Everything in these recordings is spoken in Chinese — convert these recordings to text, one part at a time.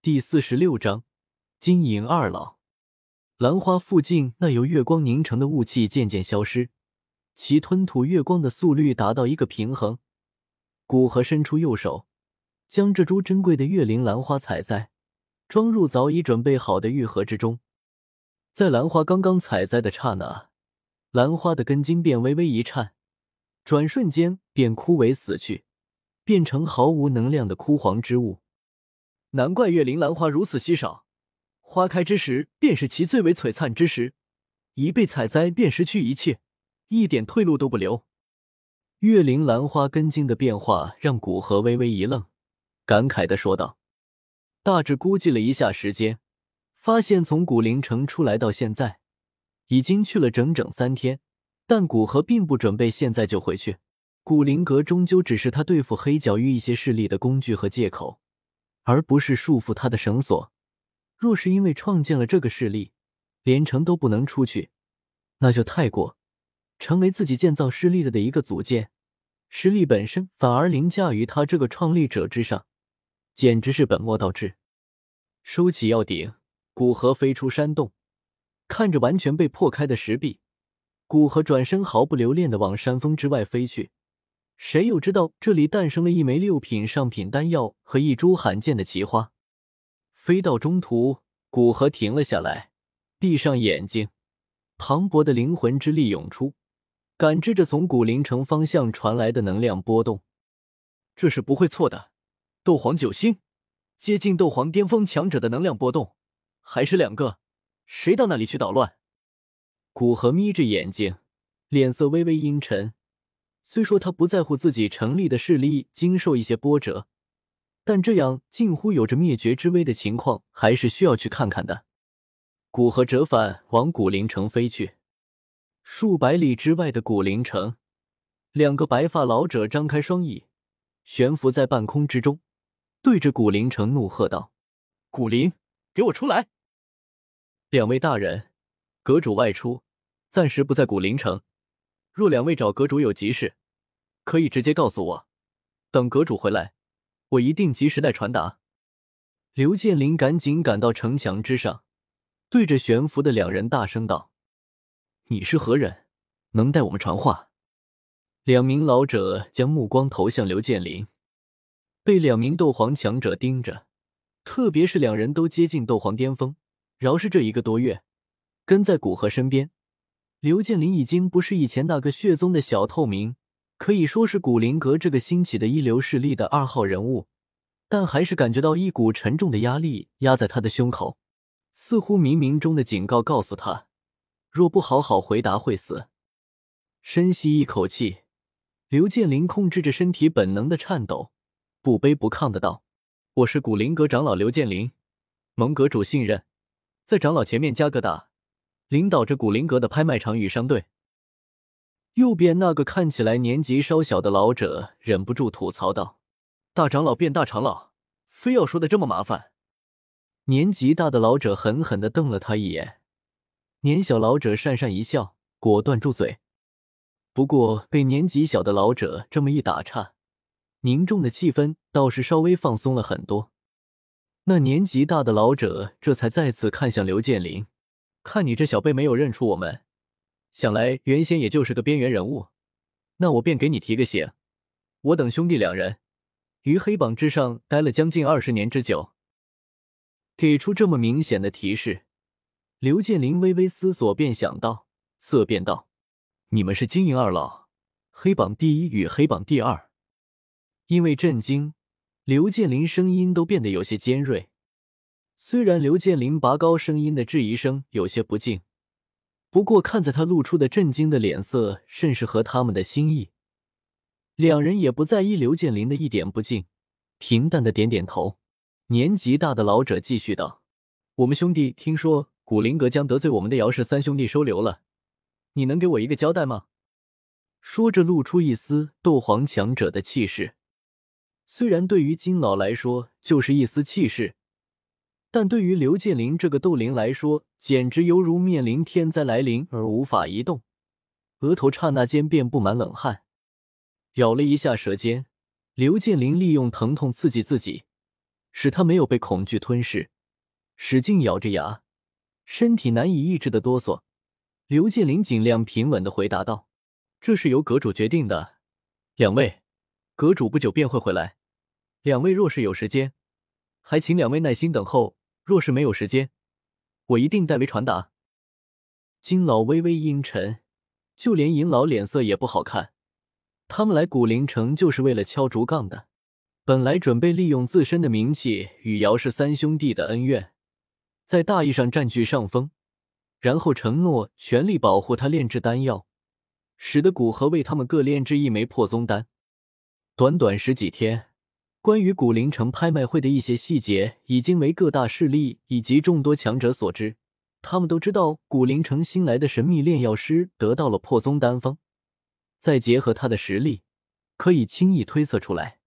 第四十六章金银二老。兰花附近那由月光凝成的雾气渐渐消失，其吞吐月光的速率达到一个平衡。古河伸出右手，将这株珍贵的月灵兰花采摘，装入早已准备好的玉盒之中。在兰花刚刚采摘的刹那，兰花的根茎便微微一颤，转瞬间便枯萎死去，变成毫无能量的枯黄之物。难怪月灵兰花如此稀少，花开之时便是其最为璀璨之时，一被采摘便失去一切，一点退路都不留。月灵兰花根茎的变化让古河微微一愣，感慨的说道：“大致估计了一下时间，发现从古灵城出来到现在，已经去了整整三天。但古河并不准备现在就回去，古灵阁终究只是他对付黑角域一些势力的工具和借口。”而不是束缚他的绳索。若是因为创建了这个势力，连城都不能出去，那就太过。成为自己建造势力的的一个组件，势力本身反而凌驾于他这个创立者之上，简直是本末倒置。收起药鼎，古河飞出山洞，看着完全被破开的石壁，古河转身毫不留恋的往山峰之外飞去。谁又知道这里诞生了一枚六品上品丹药和一株罕见的奇花？飞到中途，古河停了下来，闭上眼睛，磅礴的灵魂之力涌出，感知着从古灵城方向传来的能量波动。这是不会错的，斗皇九星，接近斗皇巅峰强者的能量波动，还是两个？谁到那里去捣乱？古河眯着眼睛，脸色微微阴沉。虽说他不在乎自己成立的势力经受一些波折，但这样近乎有着灭绝之危的情况，还是需要去看看的。古河折返往古灵城飞去。数百里之外的古灵城，两个白发老者张开双翼，悬浮在半空之中，对着古灵城怒喝道：“古灵，给我出来！两位大人，阁主外出，暂时不在古灵城。”若两位找阁主有急事，可以直接告诉我。等阁主回来，我一定及时带传达。刘建林赶紧赶到城墙之上，对着悬浮的两人大声道：“你是何人？能带我们传话？”两名老者将目光投向刘建林，被两名斗皇强者盯着，特别是两人都接近斗皇巅峰，饶是这一个多月，跟在古河身边。刘建林已经不是以前那个血宗的小透明，可以说是古灵阁这个兴起的一流势力的二号人物，但还是感觉到一股沉重的压力压在他的胸口，似乎冥冥中的警告告诉他，若不好好回答会死。深吸一口气，刘建林控制着身体本能的颤抖，不卑不亢的道：“我是古灵阁长老刘建林，蒙阁主信任，在长老前面加个大。”领导着古灵阁的拍卖场与商队。右边那个看起来年纪稍小的老者忍不住吐槽道：“大长老变大长老，非要说的这么麻烦。”年纪大的老者狠狠的瞪了他一眼，年小老者讪讪一笑，果断住嘴。不过被年纪小的老者这么一打岔，凝重的气氛倒是稍微放松了很多。那年纪大的老者这才再次看向刘建林。看你这小辈没有认出我们，想来原先也就是个边缘人物，那我便给你提个醒，我等兄弟两人于黑榜之上待了将近二十年之久。给出这么明显的提示，刘建林微微思索，便想到，色变道：“你们是金银二老，黑榜第一与黑榜第二。”因为震惊，刘建林声音都变得有些尖锐。虽然刘建林拔高声音的质疑声有些不敬，不过看在他露出的震惊的脸色甚是合他们的心意，两人也不在意刘建林的一点不敬，平淡的点点头。年纪大的老者继续道：“我们兄弟听说古灵阁将得罪我们的姚氏三兄弟收留了，你能给我一个交代吗？”说着，露出一丝斗皇强者的气势。虽然对于金老来说就是一丝气势。但对于刘建林这个斗灵来说，简直犹如面临天灾来临而无法移动，额头刹那间便布满冷汗。咬了一下舌尖，刘建林利用疼痛刺激自己，使他没有被恐惧吞噬，使劲咬着牙，身体难以抑制的哆嗦。刘建林尽量平稳的回答道：“这是由阁主决定的，两位，阁主不久便会回来。两位若是有时间，还请两位耐心等候；若是没有时间，我一定代为传达。”金老微微阴沉，就连银老脸色也不好看。他们来古灵城就是为了敲竹杠的。本来准备利用自身的名气与姚氏三兄弟的恩怨，在大义上占据上风，然后承诺全力保护他炼制丹药，使得古河为他们各炼制一枚破宗丹。短短十几天，关于古灵城拍卖会的一些细节已经为各大势力以及众多强者所知。他们都知道古灵城新来的神秘炼药师得到了破宗丹方，再结合他的实力，可以轻易推测出来。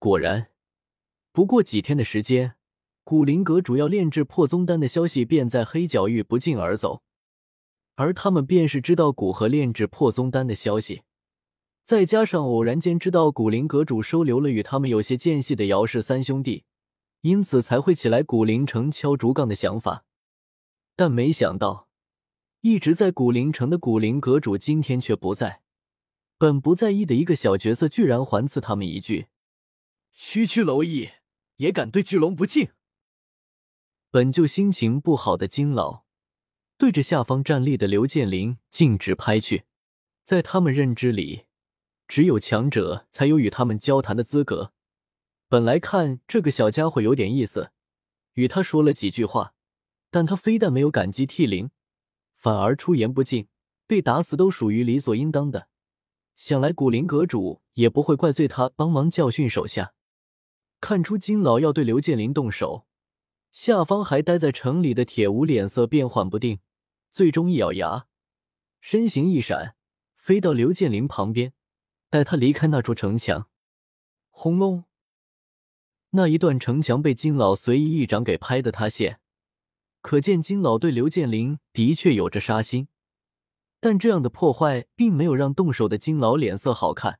果然，不过几天的时间，古灵阁主要炼制破宗丹的消息便在黑角域不胫而走。而他们便是知道古河炼制破宗丹的消息，再加上偶然间知道古灵阁主收留了与他们有些间隙的姚氏三兄弟，因此才会起来古灵城敲竹杠的想法。但没想到，一直在古灵城的古灵阁主今天却不在。本不在意的一个小角色，居然还赐他们一句。区区蝼蚁也敢对巨龙不敬？本就心情不好的金老对着下方站立的刘建林径直拍去。在他们认知里，只有强者才有与他们交谈的资格。本来看这个小家伙有点意思，与他说了几句话，但他非但没有感激涕零，反而出言不敬，被打死都属于理所应当的。想来古灵阁主也不会怪罪他帮忙教训手下。看出金老要对刘建林动手，下方还待在城里的铁无脸色变幻不定，最终一咬牙，身形一闪，飞到刘建林旁边，带他离开那座城墙。轰隆！那一段城墙被金老随意一掌给拍得塌陷，可见金老对刘建林的确有着杀心。但这样的破坏并没有让动手的金老脸色好看，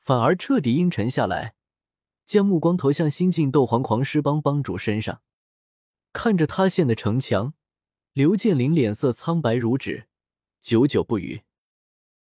反而彻底阴沉下来。将目光投向新晋斗皇狂狮帮帮主身上，看着塌陷的城墙，刘建林脸色苍白如纸，久久不语。